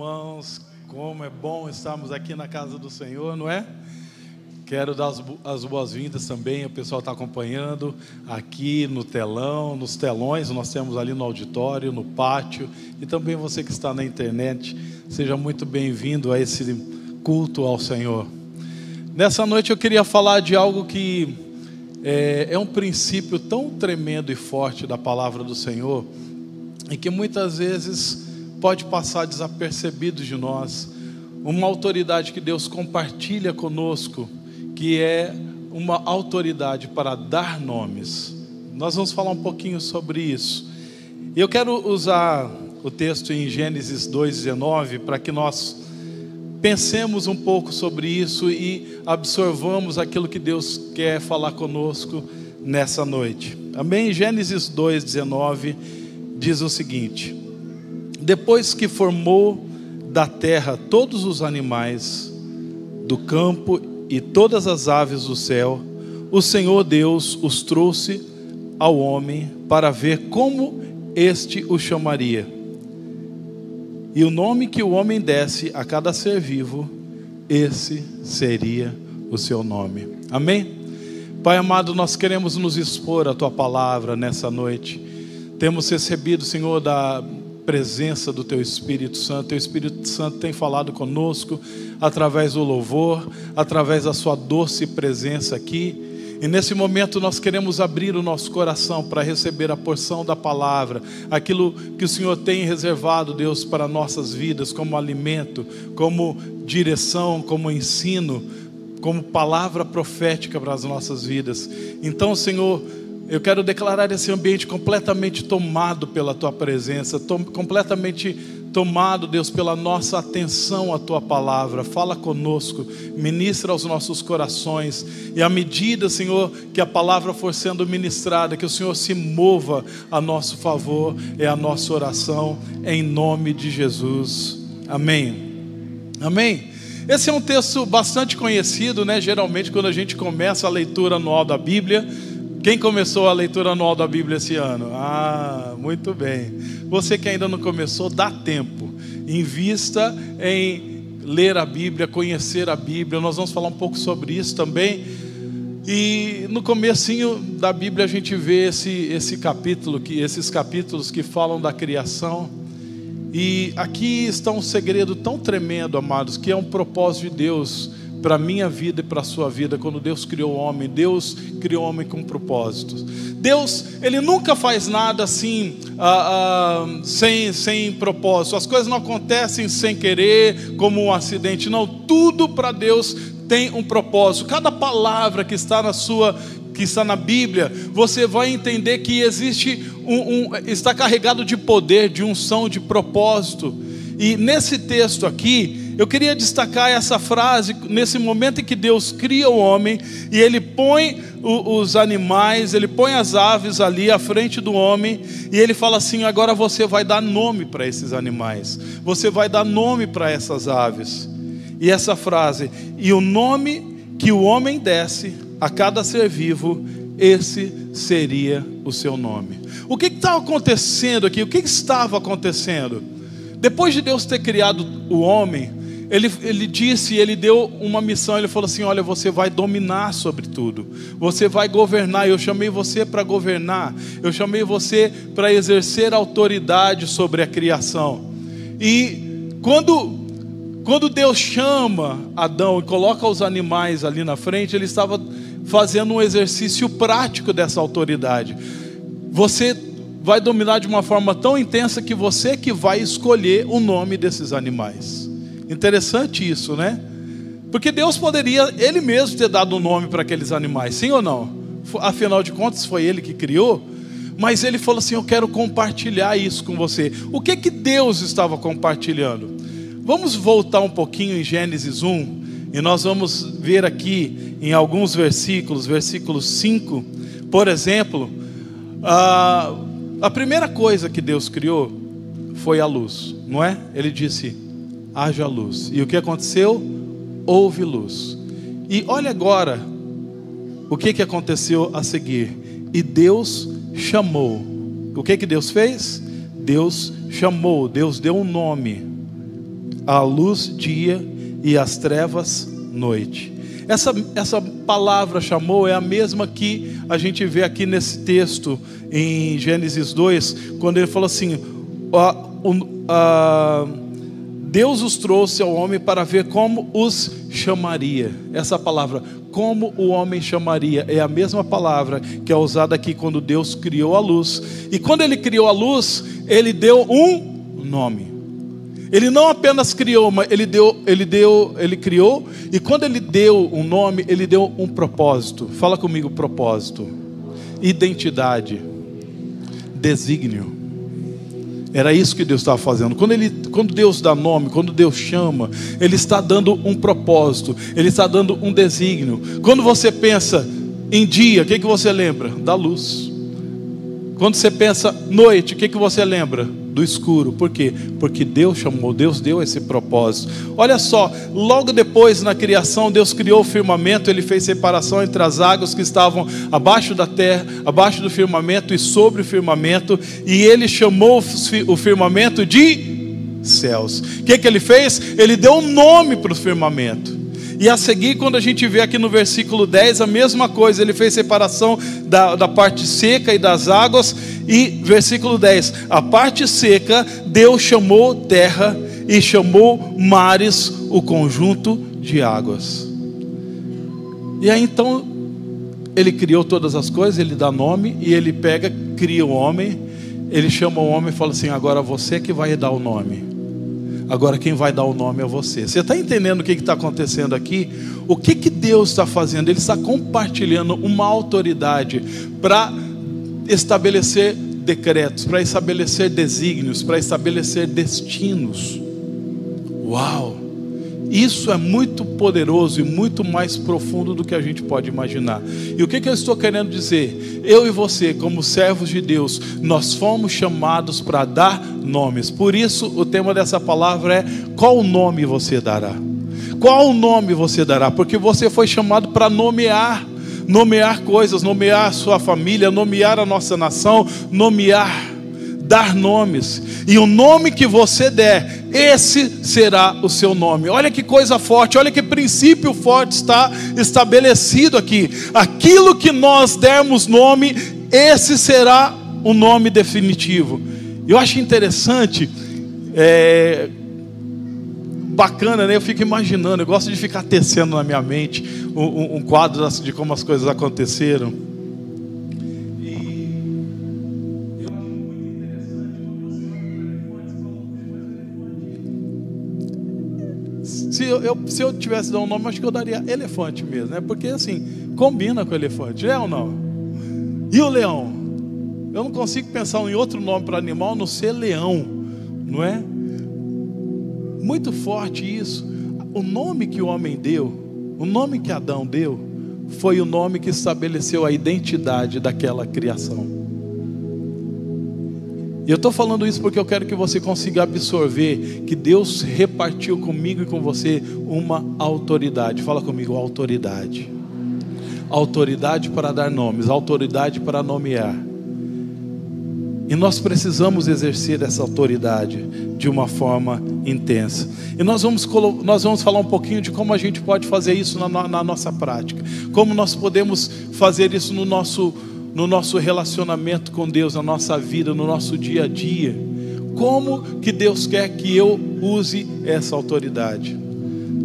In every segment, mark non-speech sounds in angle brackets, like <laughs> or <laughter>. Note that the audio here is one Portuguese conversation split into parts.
irmãos, como é bom estarmos aqui na casa do Senhor, não é? Quero dar as boas-vindas também, o pessoal está acompanhando aqui no telão, nos telões, nós temos ali no auditório, no pátio, e também você que está na internet, seja muito bem-vindo a esse culto ao Senhor. Nessa noite eu queria falar de algo que é, é um princípio tão tremendo e forte da palavra do Senhor, e que muitas vezes pode passar desapercebido de nós. Uma autoridade que Deus compartilha conosco, que é uma autoridade para dar nomes. Nós vamos falar um pouquinho sobre isso. Eu quero usar o texto em Gênesis 2:19 para que nós pensemos um pouco sobre isso e absorvamos aquilo que Deus quer falar conosco nessa noite. Amém? Gênesis 2:19 diz o seguinte: depois que formou da terra todos os animais do campo e todas as aves do céu, o Senhor Deus os trouxe ao homem para ver como este o chamaria. E o nome que o homem desse a cada ser vivo, esse seria o seu nome. Amém? Pai amado, nós queremos nos expor à tua palavra nessa noite. Temos recebido, Senhor, da presença do Teu Espírito Santo. Teu Espírito Santo tem falado conosco através do louvor, através da Sua doce presença aqui. E nesse momento nós queremos abrir o nosso coração para receber a porção da palavra, aquilo que o Senhor tem reservado, Deus, para nossas vidas, como alimento, como direção, como ensino, como palavra profética para as nossas vidas. Então, Senhor, eu quero declarar esse ambiente completamente tomado pela tua presença, tom, completamente tomado, Deus, pela nossa atenção à tua palavra. Fala conosco, ministra aos nossos corações. E à medida, Senhor, que a palavra for sendo ministrada, que o Senhor se mova a nosso favor, é a nossa oração, em nome de Jesus. Amém. Amém. Esse é um texto bastante conhecido, né? Geralmente, quando a gente começa a leitura anual da Bíblia quem começou a leitura anual da Bíblia esse ano? Ah, muito bem. Você que ainda não começou, dá tempo. Invista em ler a Bíblia, conhecer a Bíblia. Nós vamos falar um pouco sobre isso também. E no comecinho da Bíblia a gente vê esse, esse capítulo, que, esses capítulos que falam da criação. E aqui está um segredo tão tremendo, amados, que é um propósito de Deus para a minha vida e para a sua vida, quando Deus criou o homem, Deus criou o homem com propósitos. Deus, Ele nunca faz nada assim, ah, ah, sem, sem propósito. As coisas não acontecem sem querer, como um acidente. Não, tudo para Deus tem um propósito. Cada palavra que está na sua que está na Bíblia, você vai entender que existe um, um está carregado de poder, de unção, de propósito. E nesse texto aqui, eu queria destacar essa frase nesse momento em que Deus cria o homem e ele põe os animais, ele põe as aves ali à frente do homem e ele fala assim: agora você vai dar nome para esses animais, você vai dar nome para essas aves. E essa frase, e o nome que o homem desse a cada ser vivo, esse seria o seu nome. O que estava acontecendo aqui? O que estava acontecendo? Depois de Deus ter criado o homem, ele, ele disse, ele deu uma missão, ele falou assim: Olha, você vai dominar sobre tudo, você vai governar. Eu chamei você para governar, eu chamei você para exercer autoridade sobre a criação. E quando, quando Deus chama Adão e coloca os animais ali na frente, ele estava fazendo um exercício prático dessa autoridade. Você vai dominar de uma forma tão intensa que você que vai escolher o nome desses animais. Interessante isso, né? Porque Deus poderia Ele mesmo ter dado um nome para aqueles animais, sim ou não? Afinal de contas, foi Ele que criou. Mas Ele falou assim: Eu quero compartilhar isso com você. O que que Deus estava compartilhando? Vamos voltar um pouquinho em Gênesis 1 e nós vamos ver aqui em alguns versículos, versículo 5, por exemplo, a, a primeira coisa que Deus criou foi a luz, não é? Ele disse: haja luz. E o que aconteceu? Houve luz. E olha agora o que, que aconteceu a seguir. E Deus chamou. O que, que Deus fez? Deus chamou, Deus deu um nome. a luz dia e as trevas noite. Essa, essa palavra chamou é a mesma que a gente vê aqui nesse texto em Gênesis 2, quando ele falou assim: a, a, Deus os trouxe ao homem para ver como os chamaria. Essa palavra, como o homem chamaria, é a mesma palavra que é usada aqui quando Deus criou a luz. E quando ele criou a luz, ele deu um nome. Ele não apenas criou, mas ele deu, ele deu, ele criou, e quando ele deu um nome, ele deu um propósito. Fala comigo, propósito. Identidade. Desígnio. Era isso que Deus estava fazendo. Quando, ele, quando Deus dá nome, quando Deus chama, Ele está dando um propósito, Ele está dando um desígnio. Quando você pensa em dia, o que, que você lembra? Da luz. Quando você pensa noite, o que, que você lembra? Do escuro. Por quê? Porque Deus chamou, Deus deu esse propósito. Olha só, logo depois na criação, Deus criou o firmamento, ele fez separação entre as águas que estavam abaixo da terra, abaixo do firmamento e sobre o firmamento, e ele chamou o firmamento de céus. O que, que ele fez? Ele deu um nome para o firmamento. E a seguir, quando a gente vê aqui no versículo 10, a mesma coisa, ele fez separação da, da parte seca e das águas. E versículo 10: a parte seca, Deus chamou terra e chamou mares o conjunto de águas. E aí então, ele criou todas as coisas, ele dá nome, e ele pega, cria o homem, ele chama o homem e fala assim: agora você que vai dar o nome. Agora quem vai dar o nome é você. Você está entendendo o que está acontecendo aqui? O que, que Deus está fazendo? Ele está compartilhando uma autoridade para estabelecer decretos, para estabelecer desígnios, para estabelecer destinos. Uau! Isso é muito poderoso e muito mais profundo do que a gente pode imaginar. E o que, que eu estou querendo dizer? Eu e você, como servos de Deus, nós fomos chamados para dar nomes. Por isso, o tema dessa palavra é: qual nome você dará? Qual nome você dará? Porque você foi chamado para nomear nomear coisas, nomear a sua família, nomear a nossa nação, nomear dar nomes. E o nome que você der, esse será o seu nome. Olha que coisa forte, olha que princípio forte está estabelecido aqui. Aquilo que nós dermos nome, esse será o nome definitivo. Eu acho interessante, é, bacana, né? Eu fico imaginando, eu gosto de ficar tecendo na minha mente um, um quadro de como as coisas aconteceram. Eu, se eu tivesse dado um nome, acho que eu daria elefante mesmo, né? Porque assim, combina com elefante, é ou não? E o leão? Eu não consigo pensar em outro nome para animal não ser leão, não é? Muito forte isso. O nome que o homem deu, o nome que Adão deu, foi o nome que estabeleceu a identidade daquela criação. E eu estou falando isso porque eu quero que você consiga absorver que Deus repartiu comigo e com você uma autoridade. Fala comigo, autoridade. Autoridade para dar nomes, autoridade para nomear. E nós precisamos exercer essa autoridade de uma forma intensa. E nós vamos, nós vamos falar um pouquinho de como a gente pode fazer isso na, na nossa prática. Como nós podemos fazer isso no nosso no nosso relacionamento com Deus, na nossa vida, no nosso dia a dia. Como que Deus quer que eu use essa autoridade?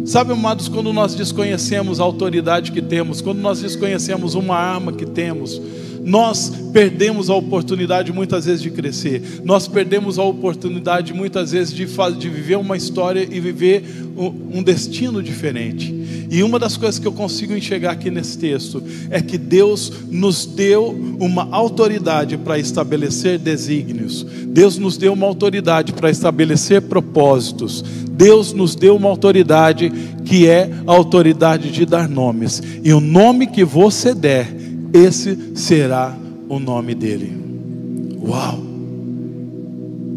Sabe, amados, quando nós desconhecemos a autoridade que temos, quando nós desconhecemos uma arma que temos, nós perdemos a oportunidade muitas vezes de crescer, nós perdemos a oportunidade muitas vezes de, de viver uma história e viver um, um destino diferente. E uma das coisas que eu consigo enxergar aqui nesse texto é que Deus nos deu uma autoridade para estabelecer desígnios, Deus nos deu uma autoridade para estabelecer propósitos, Deus nos deu uma autoridade que é a autoridade de dar nomes, e o nome que você der, esse será o nome dele. Uau!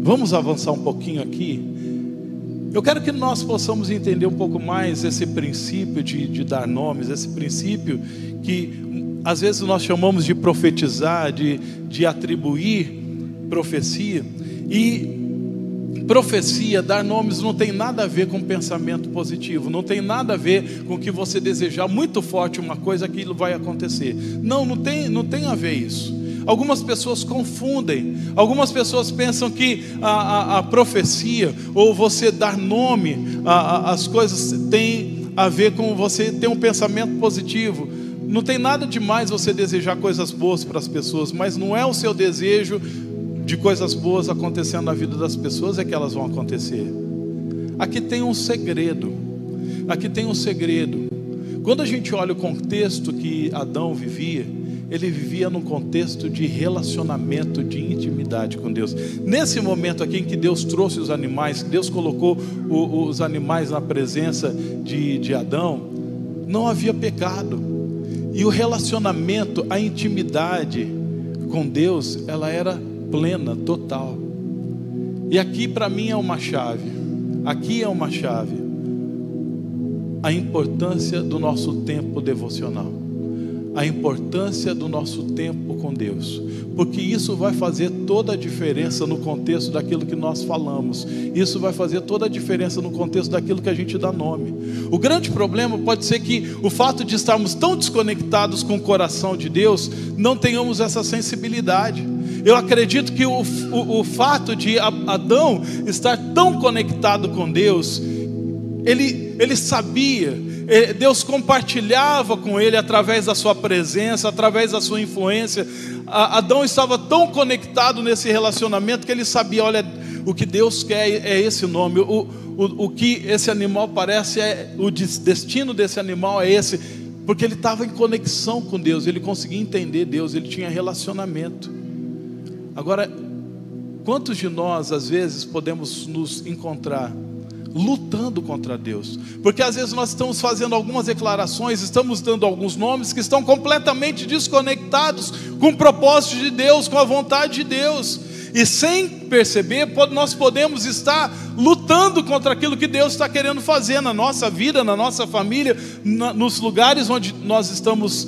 Vamos avançar um pouquinho aqui. Eu quero que nós possamos entender um pouco mais esse princípio de, de dar nomes, esse princípio que às vezes nós chamamos de profetizar, de, de atribuir profecia. E Profecia, dar nomes não tem nada a ver com pensamento positivo, não tem nada a ver com que você desejar muito forte uma coisa, aquilo vai acontecer. Não, não tem, não tem a ver isso. Algumas pessoas confundem, algumas pessoas pensam que a, a, a profecia ou você dar nome às coisas tem a ver com você ter um pensamento positivo. Não tem nada demais você desejar coisas boas para as pessoas, mas não é o seu desejo de coisas boas acontecendo na vida das pessoas é que elas vão acontecer. Aqui tem um segredo. Aqui tem um segredo. Quando a gente olha o contexto que Adão vivia, ele vivia num contexto de relacionamento, de intimidade com Deus. Nesse momento aqui em que Deus trouxe os animais, Deus colocou o, os animais na presença de, de Adão, não havia pecado. E o relacionamento, a intimidade com Deus, ela era plena, total. E aqui para mim é uma chave. Aqui é uma chave. A importância do nosso tempo devocional. A importância do nosso tempo com Deus. Porque isso vai fazer toda a diferença no contexto daquilo que nós falamos. Isso vai fazer toda a diferença no contexto daquilo que a gente dá nome. O grande problema pode ser que o fato de estarmos tão desconectados com o coração de Deus, não tenhamos essa sensibilidade. Eu acredito que o, o, o fato de Adão estar tão conectado com Deus, ele, ele sabia, Deus compartilhava com ele através da sua presença, através da sua influência. Adão estava tão conectado nesse relacionamento que ele sabia: olha, o que Deus quer é esse nome, o, o, o que esse animal parece, é, o destino desse animal é esse, porque ele estava em conexão com Deus, ele conseguia entender Deus, ele tinha relacionamento. Agora, quantos de nós, às vezes, podemos nos encontrar lutando contra Deus? Porque às vezes nós estamos fazendo algumas declarações, estamos dando alguns nomes que estão completamente desconectados com o propósito de Deus, com a vontade de Deus. E sem perceber, nós podemos estar lutando contra aquilo que Deus está querendo fazer na nossa vida, na nossa família, nos lugares onde nós estamos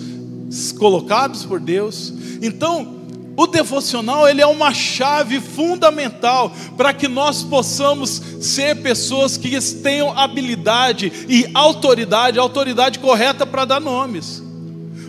colocados por Deus. Então, o devocional ele é uma chave fundamental para que nós possamos ser pessoas que tenham habilidade e autoridade, autoridade correta para dar nomes.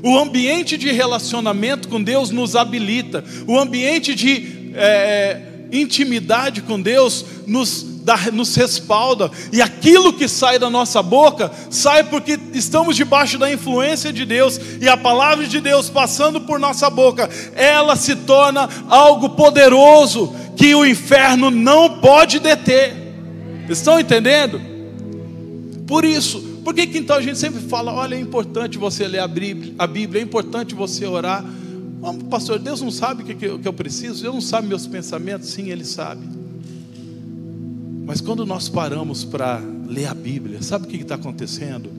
O ambiente de relacionamento com Deus nos habilita, o ambiente de é, intimidade com Deus nos nos respalda, e aquilo que sai da nossa boca sai porque estamos debaixo da influência de Deus, e a palavra de Deus passando por nossa boca, ela se torna algo poderoso que o inferno não pode deter. Estão entendendo? Por isso, por que, que então a gente sempre fala: olha, é importante você ler a Bíblia, a Bíblia é importante você orar. pastor, Deus não sabe o que, que eu preciso, Deus não sabe meus pensamentos, sim, Ele sabe. Mas quando nós paramos para ler a Bíblia, sabe o que está acontecendo?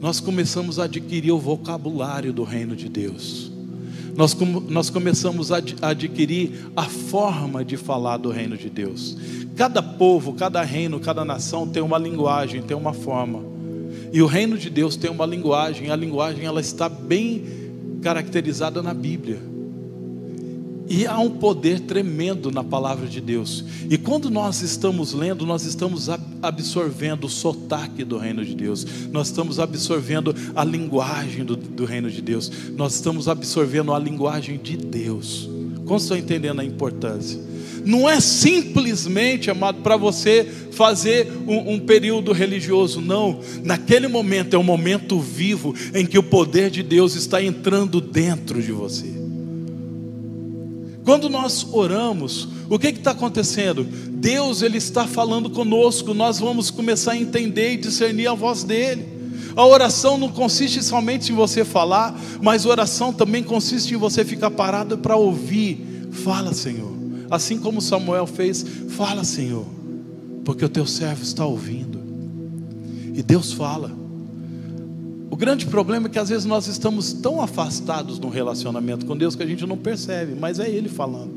Nós começamos a adquirir o vocabulário do reino de Deus. Nós, nós começamos a adquirir a forma de falar do reino de Deus. Cada povo, cada reino, cada nação tem uma linguagem, tem uma forma. E o reino de Deus tem uma linguagem. A linguagem ela está bem caracterizada na Bíblia. E há um poder tremendo na palavra de Deus. E quando nós estamos lendo, nós estamos absorvendo o sotaque do reino de Deus, nós estamos absorvendo a linguagem do, do reino de Deus, nós estamos absorvendo a linguagem de Deus. Como estão entendendo a importância? Não é simplesmente, amado, para você fazer um, um, período religioso, não. Naquele momento é um momento vivo em que o poder de Deus está entrando dentro de você. Quando nós oramos, o que está acontecendo? Deus ele está falando conosco, nós vamos começar a entender e discernir a voz dele. A oração não consiste somente em você falar, mas oração também consiste em você ficar parado para ouvir. Fala, Senhor. Assim como Samuel fez, fala, Senhor, porque o teu servo está ouvindo. E Deus fala. O grande problema é que às vezes nós estamos tão afastados no relacionamento com Deus que a gente não percebe, mas é Ele falando.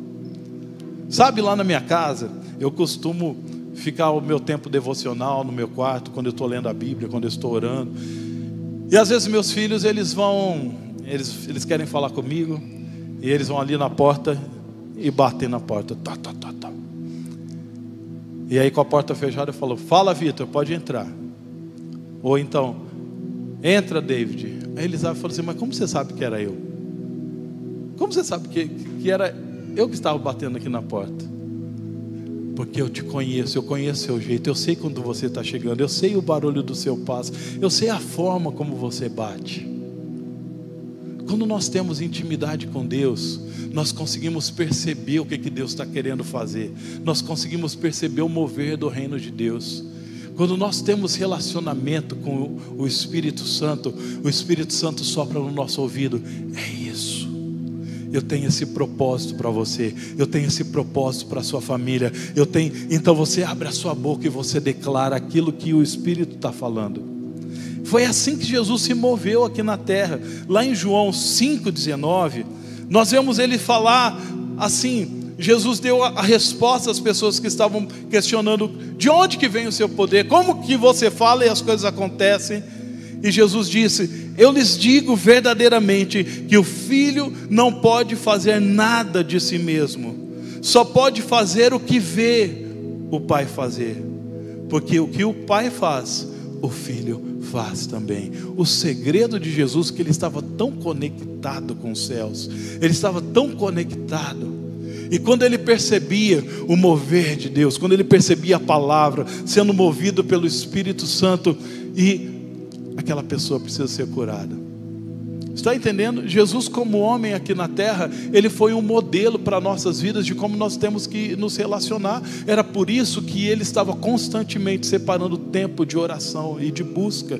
Sabe, lá na minha casa, eu costumo ficar o meu tempo devocional no meu quarto, quando eu estou lendo a Bíblia, quando eu estou orando. E às vezes meus filhos, eles vão, eles, eles querem falar comigo, e eles vão ali na porta e batem na porta. Tá, tá, tá, tá. E aí, com a porta fechada, falou: Fala, Vitor, pode entrar. Ou então, entra, David. Aí Elisab falou assim: Mas como você sabe que era eu? Como você sabe que, que era eu que estava batendo aqui na porta? Porque eu te conheço, eu conheço o seu jeito, eu sei quando você está chegando, eu sei o barulho do seu passo, eu sei a forma como você bate. Quando nós temos intimidade com Deus, nós conseguimos perceber o que, que Deus está querendo fazer, nós conseguimos perceber o mover do reino de Deus. Quando nós temos relacionamento com o Espírito Santo, o Espírito Santo sopra no nosso ouvido: é isso. Eu tenho esse propósito para você, eu tenho esse propósito para a sua família. Eu tenho, então você abre a sua boca e você declara aquilo que o Espírito está falando. Foi assim que Jesus se moveu aqui na terra. Lá em João 5,19, nós vemos ele falar assim: Jesus deu a resposta às pessoas que estavam questionando de onde que vem o seu poder, como que você fala e as coisas acontecem. E Jesus disse: Eu lhes digo verdadeiramente que o filho não pode fazer nada de si mesmo, só pode fazer o que vê o pai fazer, porque o que o pai faz, o filho faz também. O segredo de Jesus é que ele estava tão conectado com os céus, ele estava tão conectado. E quando ele percebia o mover de Deus, quando ele percebia a palavra sendo movido pelo Espírito Santo, e aquela pessoa precisa ser curada. Está entendendo? Jesus, como homem aqui na terra, ele foi um modelo para nossas vidas de como nós temos que nos relacionar. Era por isso que ele estava constantemente separando tempo de oração e de busca.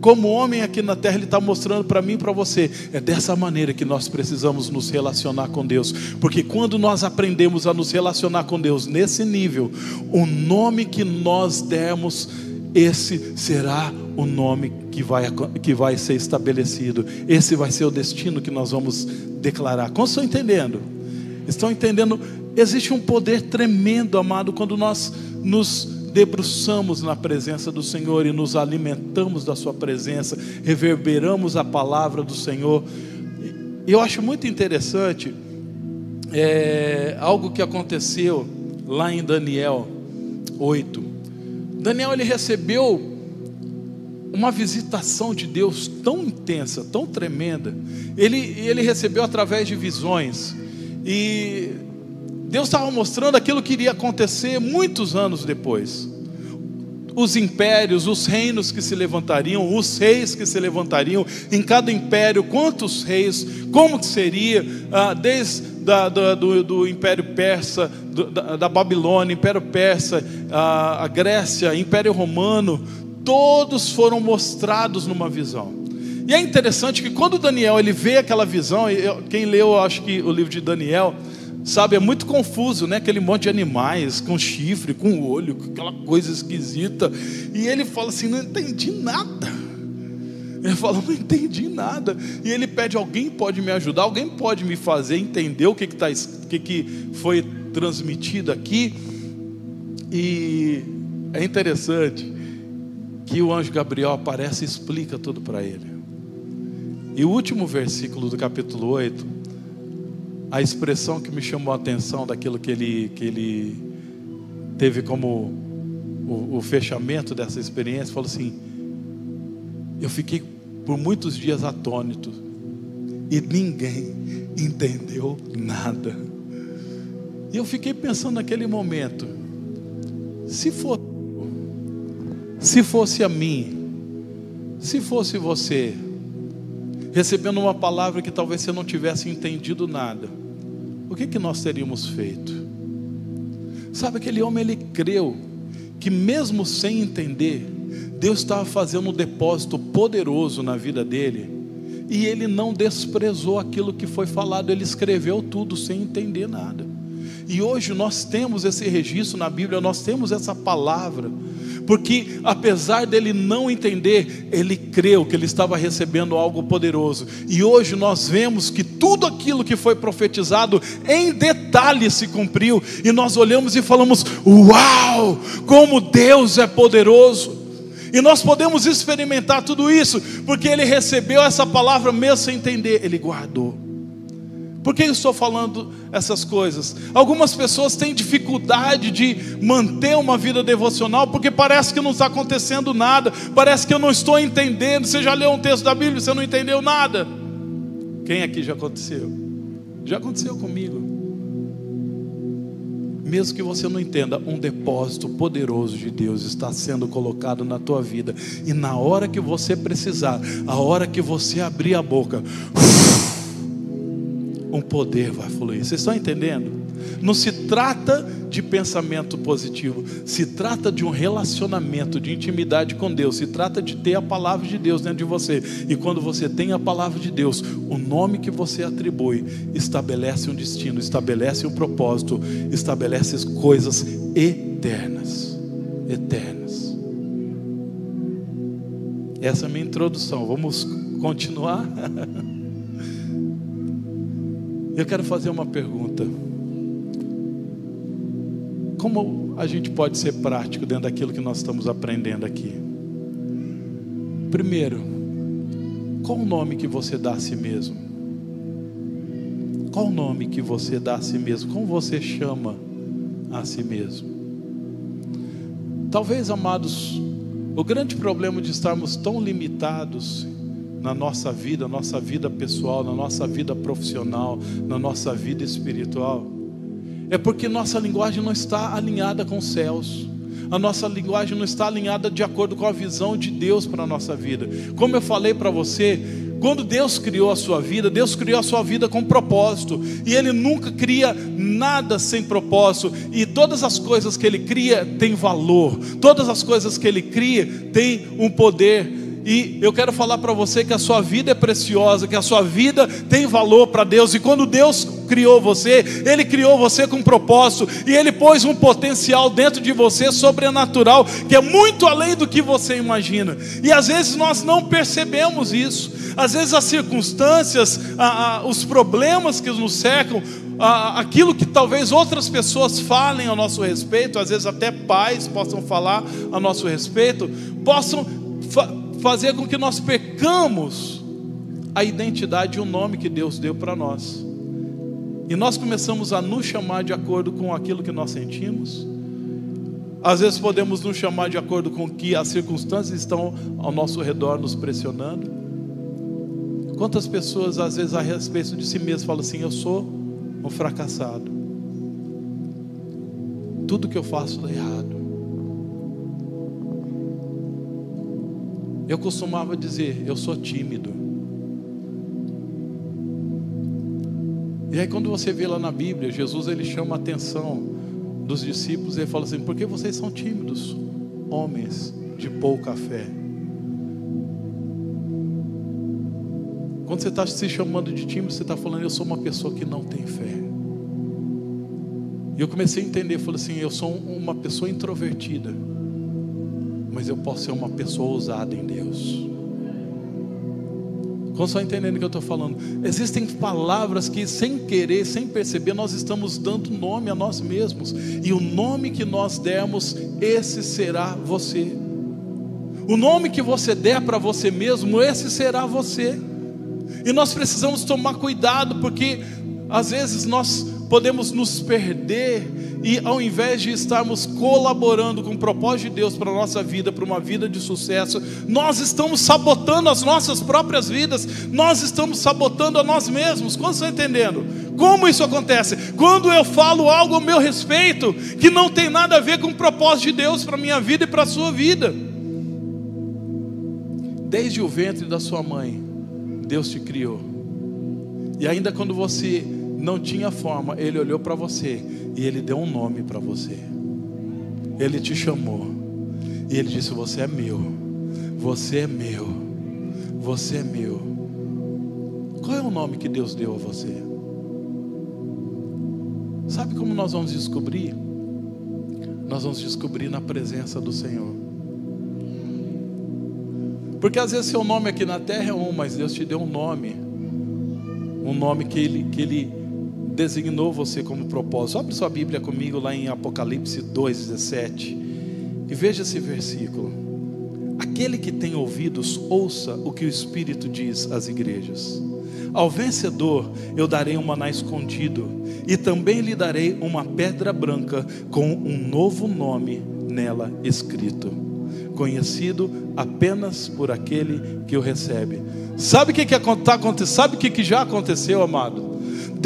Como homem aqui na terra, ele está mostrando para mim e para você. É dessa maneira que nós precisamos nos relacionar com Deus. Porque quando nós aprendemos a nos relacionar com Deus nesse nível, o nome que nós demos, esse será o nome que vai, que vai ser estabelecido. Esse vai ser o destino que nós vamos declarar. Como estão entendendo? Estão entendendo? Existe um poder tremendo, amado, quando nós nos debruçamos na presença do Senhor e nos alimentamos da Sua presença, reverberamos a palavra do Senhor. Eu acho muito interessante é, algo que aconteceu lá em Daniel 8. Daniel ele recebeu uma visitação de Deus tão intensa, tão tremenda. Ele, ele recebeu através de visões. E Deus estava mostrando aquilo que iria acontecer muitos anos depois. Os impérios, os reinos que se levantariam, os reis que se levantariam, em cada império, quantos reis, como que seria, ah, desde da, da, do, do, Império Persa, do, da, da, Babilônia, Império Persa, a, a Grécia, Império Romano, todos foram mostrados numa visão. E é interessante que quando Daniel ele vê aquela visão, quem leu, acho que o livro de Daniel, sabe, é muito confuso, né? Aquele monte de animais com chifre, com olho, aquela coisa esquisita. E ele fala assim: não entendi nada. Ele fala, não entendi nada. E ele pede: alguém pode me ajudar? Alguém pode me fazer entender o que, que, tá, que, que foi transmitido aqui? E é interessante que o anjo Gabriel aparece e explica tudo para ele. E o último versículo do capítulo 8, a expressão que me chamou a atenção daquilo que ele, que ele teve como o, o fechamento dessa experiência, falou assim: Eu fiquei por muitos dias atônito e ninguém entendeu nada. E eu fiquei pensando naquele momento: se for se fosse a mim, se fosse você, recebendo uma palavra que talvez você não tivesse entendido nada, o que, que nós teríamos feito? Sabe, aquele homem ele creu que, mesmo sem entender, Deus estava fazendo um depósito poderoso na vida dele, e ele não desprezou aquilo que foi falado, ele escreveu tudo sem entender nada. E hoje nós temos esse registro na Bíblia, nós temos essa palavra porque apesar dele não entender, ele creu que ele estava recebendo algo poderoso. E hoje nós vemos que tudo aquilo que foi profetizado em detalhe se cumpriu, e nós olhamos e falamos: "Uau! Como Deus é poderoso!" E nós podemos experimentar tudo isso, porque ele recebeu essa palavra mesmo sem entender, ele guardou. Por que eu estou falando essas coisas? Algumas pessoas têm dificuldade de manter uma vida devocional porque parece que não está acontecendo nada, parece que eu não estou entendendo. Você já leu um texto da Bíblia você não entendeu nada? Quem aqui já aconteceu? Já aconteceu comigo. Mesmo que você não entenda, um depósito poderoso de Deus está sendo colocado na tua vida, e na hora que você precisar, a hora que você abrir a boca, um poder vai fluir. Vocês estão entendendo? Não se trata de pensamento positivo, se trata de um relacionamento, de intimidade com Deus, se trata de ter a palavra de Deus dentro de você. E quando você tem a palavra de Deus, o nome que você atribui estabelece um destino, estabelece um propósito, estabelece coisas eternas. Eternas. Essa é a minha introdução. Vamos continuar? <laughs> Eu quero fazer uma pergunta. Como a gente pode ser prático dentro daquilo que nós estamos aprendendo aqui? Primeiro, qual o nome que você dá a si mesmo? Qual o nome que você dá a si mesmo? Como você chama a si mesmo? Talvez, amados, o grande problema de estarmos tão limitados na nossa vida, nossa vida pessoal, na nossa vida profissional, na nossa vida espiritual, é porque nossa linguagem não está alinhada com os céus. A nossa linguagem não está alinhada de acordo com a visão de Deus para a nossa vida. Como eu falei para você, quando Deus criou a sua vida, Deus criou a sua vida com propósito, e Ele nunca cria nada sem propósito, e todas as coisas que Ele cria têm valor, todas as coisas que Ele cria têm um poder e eu quero falar para você que a sua vida é preciosa, que a sua vida tem valor para Deus. E quando Deus criou você, Ele criou você com um propósito. E Ele pôs um potencial dentro de você sobrenatural, que é muito além do que você imagina. E às vezes nós não percebemos isso. Às vezes as circunstâncias, a, a, os problemas que nos cercam, a, aquilo que talvez outras pessoas falem a nosso respeito, às vezes até pais possam falar a nosso respeito, possam fazer com que nós pecamos a identidade e o nome que Deus deu para nós. E nós começamos a nos chamar de acordo com aquilo que nós sentimos. Às vezes podemos nos chamar de acordo com que as circunstâncias estão ao nosso redor nos pressionando. Quantas pessoas às vezes a respeito de si mesmo falam assim: eu sou um fracassado. Tudo que eu faço dá errado. Eu costumava dizer, eu sou tímido. E aí quando você vê lá na Bíblia, Jesus ele chama a atenção dos discípulos e ele fala assim: "Por que vocês são tímidos, homens de pouca fé?" Quando você está se chamando de tímido, você está falando: "Eu sou uma pessoa que não tem fé." E eu comecei a entender, falei assim: "Eu sou uma pessoa introvertida." Mas eu posso ser uma pessoa ousada em Deus. Como estão entendendo o que eu estou falando? Existem palavras que, sem querer, sem perceber, nós estamos dando nome a nós mesmos, e o nome que nós demos, esse será você. O nome que você der para você mesmo, esse será você. E nós precisamos tomar cuidado, porque às vezes nós podemos nos perder e ao invés de estarmos colaborando com o propósito de Deus para a nossa vida, para uma vida de sucesso, nós estamos sabotando as nossas próprias vidas, nós estamos sabotando a nós mesmos. Quando estão entendendo? Como isso acontece? Quando eu falo algo a meu respeito que não tem nada a ver com o propósito de Deus para a minha vida e para a sua vida. Desde o ventre da sua mãe, Deus te criou. E ainda quando você não tinha forma, Ele olhou para você e Ele deu um nome para você. Ele te chamou e Ele disse: Você é meu, você é meu, você é meu. Qual é o nome que Deus deu a você? Sabe como nós vamos descobrir? Nós vamos descobrir na presença do Senhor. Porque às vezes seu nome aqui na terra é um, mas Deus te deu um nome. Um nome que Ele, que ele designou você como propósito. Abre sua Bíblia comigo lá em Apocalipse 2,17 e veja esse versículo. Aquele que tem ouvidos, ouça o que o Espírito diz às igrejas. Ao vencedor eu darei um maná escondido, e também lhe darei uma pedra branca com um novo nome nela escrito, conhecido apenas por aquele que o recebe. Sabe o que, que acontecendo? Sabe que, que já aconteceu, amado?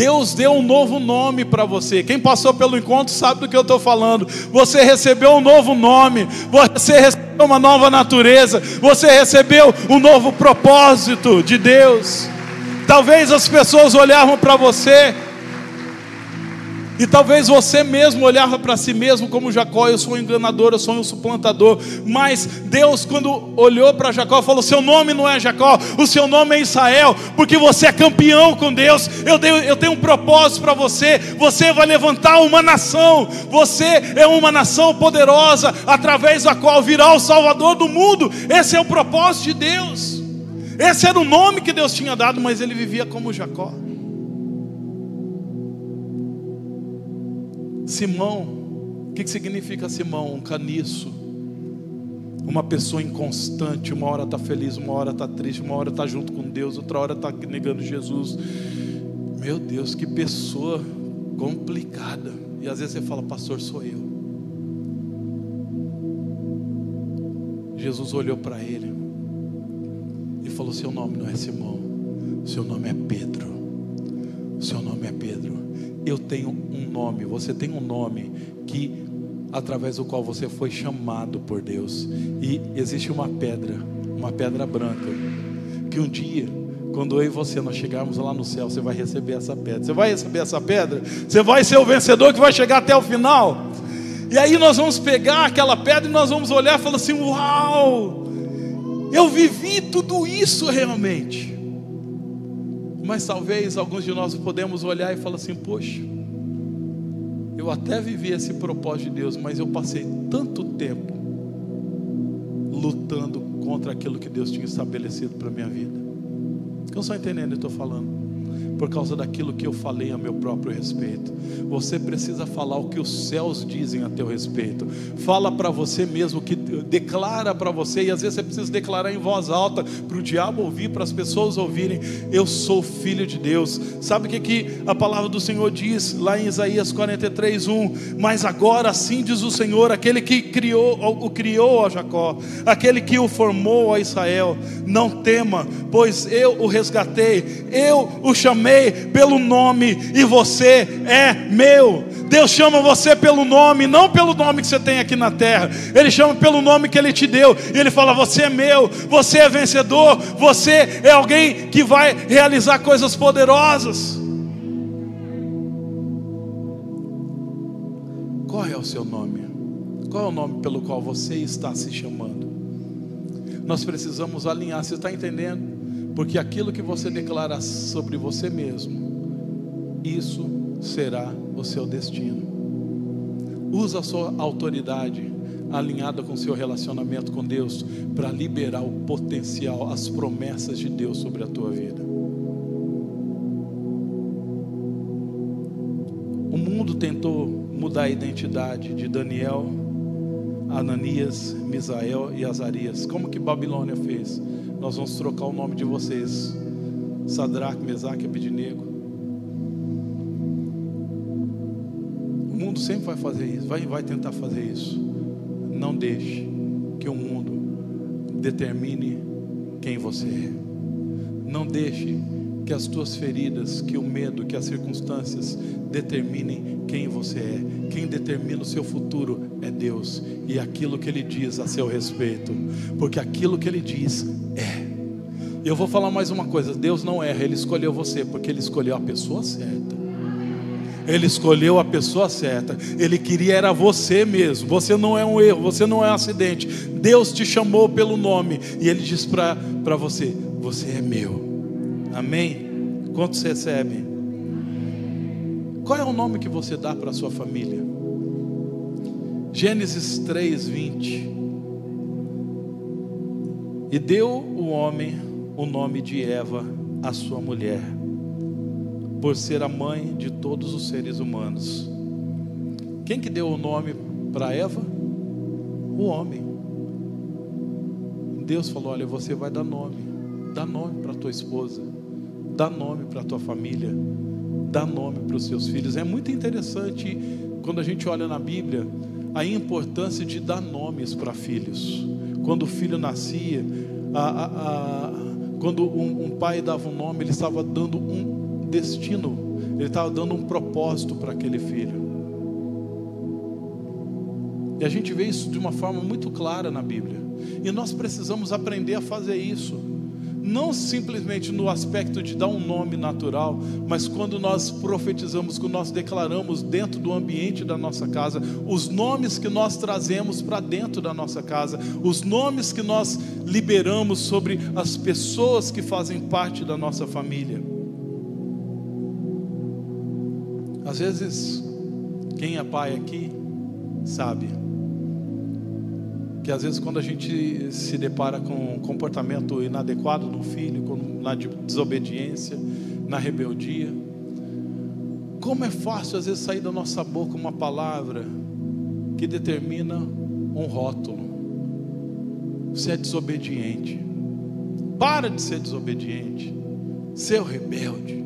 Deus deu um novo nome para você. Quem passou pelo encontro sabe do que eu estou falando. Você recebeu um novo nome, você recebeu uma nova natureza, você recebeu um novo propósito de Deus. Talvez as pessoas olhavam para você e talvez você mesmo olhava para si mesmo como Jacó, eu sou um enganador, eu sou um suplantador. Mas Deus, quando olhou para Jacó, falou: Seu nome não é Jacó, o seu nome é Israel, porque você é campeão com Deus. Eu, eu tenho um propósito para você. Você vai levantar uma nação. Você é uma nação poderosa, através da qual virá o Salvador do mundo. Esse é o propósito de Deus. Esse era o nome que Deus tinha dado, mas ele vivia como Jacó. Simão, o que, significa Simão? Um caniço, uma pessoa inconstante, uma hora está feliz, uma hora está triste, uma hora está junto com Deus, outra hora está negando Jesus. Meu Deus, que pessoa complicada. E às vezes você fala, pastor, sou eu. Jesus olhou para ele e falou: Seu nome não é Simão, seu nome é Pedro. Seu nome eu tenho um nome, você tem um nome que através do qual você foi chamado por Deus. E existe uma pedra, uma pedra branca, que um dia, quando eu e você nós chegarmos lá no céu, você vai receber essa pedra. Você vai receber essa pedra? Você vai ser o vencedor que vai chegar até o final. E aí nós vamos pegar aquela pedra e nós vamos olhar e falar assim: "Uau! Eu vivi tudo isso realmente". Mas talvez alguns de nós podemos olhar e falar assim: poxa, eu até vivi esse propósito de Deus, mas eu passei tanto tempo lutando contra aquilo que Deus tinha estabelecido para minha vida. Eu só entendendo que estou falando por causa daquilo que eu falei a meu próprio respeito. Você precisa falar o que os céus dizem a teu respeito. Fala para você mesmo, que declara para você, e às vezes você precisa declarar em voz alta para o diabo ouvir, para as pessoas ouvirem: Eu sou filho de Deus. Sabe o que, que a palavra do Senhor diz lá em Isaías 43, 1? Mas agora assim diz o Senhor, aquele que criou, o criou a Jacó, aquele que o formou a Israel: Não tema, pois eu o resgatei, eu o chamei chamei pelo nome e você é meu. Deus chama você pelo nome, não pelo nome que você tem aqui na terra. Ele chama pelo nome que ele te deu. E ele fala: Você é meu, você é vencedor, você é alguém que vai realizar coisas poderosas. Qual é o seu nome? Qual é o nome pelo qual você está se chamando? Nós precisamos alinhar, você está entendendo? Porque aquilo que você declara sobre você mesmo, isso será o seu destino. Usa a sua autoridade alinhada com o seu relacionamento com Deus para liberar o potencial, as promessas de Deus sobre a tua vida. O mundo tentou mudar a identidade de Daniel, Ananias, Misael e Azarias. Como que Babilônia fez? Nós vamos trocar o nome de vocês. Sadraque, Mesaque Abednego. O mundo sempre vai fazer isso, vai, vai tentar fazer isso. Não deixe que o mundo determine quem você é. Não deixe que as tuas feridas, que o medo, que as circunstâncias determinem quem você é. Quem determina o seu futuro é Deus e aquilo que Ele diz a seu respeito, porque aquilo que Ele diz é. Eu vou falar mais uma coisa: Deus não erra, Ele escolheu você, porque Ele escolheu a pessoa certa. Ele escolheu a pessoa certa. Ele queria era você mesmo. Você não é um erro, você não é um acidente. Deus te chamou pelo nome e Ele diz para você: Você é meu. Amém? Quantos recebem? Qual é o nome que você dá para a sua família? Gênesis 3, 20. E deu o homem o nome de Eva à sua mulher, por ser a mãe de todos os seres humanos. Quem que deu o nome para Eva? O homem. Deus falou: Olha, você vai dar nome, dá nome para tua esposa dá nome para a tua família, dá nome para os seus filhos. É muito interessante quando a gente olha na Bíblia a importância de dar nomes para filhos. Quando o filho nascia, a, a, a, quando um, um pai dava um nome, ele estava dando um destino, ele estava dando um propósito para aquele filho. E a gente vê isso de uma forma muito clara na Bíblia. E nós precisamos aprender a fazer isso. Não simplesmente no aspecto de dar um nome natural, mas quando nós profetizamos, quando nós declaramos dentro do ambiente da nossa casa, os nomes que nós trazemos para dentro da nossa casa, os nomes que nós liberamos sobre as pessoas que fazem parte da nossa família. Às vezes, quem é pai aqui sabe que às vezes quando a gente se depara com um comportamento inadequado do filho, na desobediência, na rebeldia, como é fácil às vezes sair da nossa boca uma palavra que determina um rótulo. Você é desobediente. Para de ser desobediente. Seu rebelde.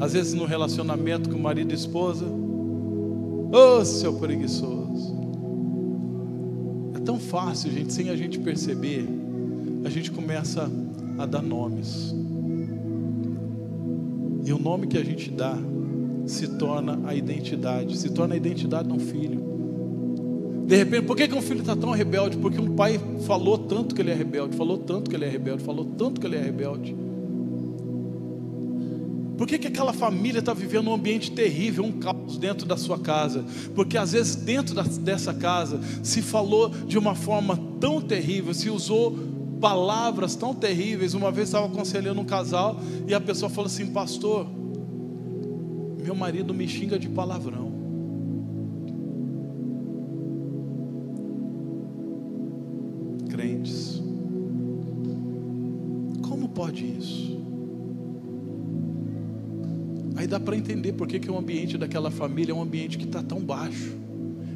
Às vezes no relacionamento com marido e esposa, ô oh, seu preguiçoso tão fácil, gente, sem a gente perceber, a gente começa a dar nomes. E o nome que a gente dá se torna a identidade, se torna a identidade de um filho. De repente, por que, que um filho está tão rebelde? Porque um pai falou tanto que ele é rebelde, falou tanto que ele é rebelde, falou tanto que ele é rebelde. Por que, que aquela família está vivendo um ambiente terrível, um caos dentro da sua casa? Porque às vezes dentro da, dessa casa se falou de uma forma tão terrível, se usou palavras tão terríveis. Uma vez estava aconselhando um casal e a pessoa falou assim: Pastor, meu marido me xinga de palavrão. Entender por que, o ambiente daquela família é um ambiente que está tão baixo.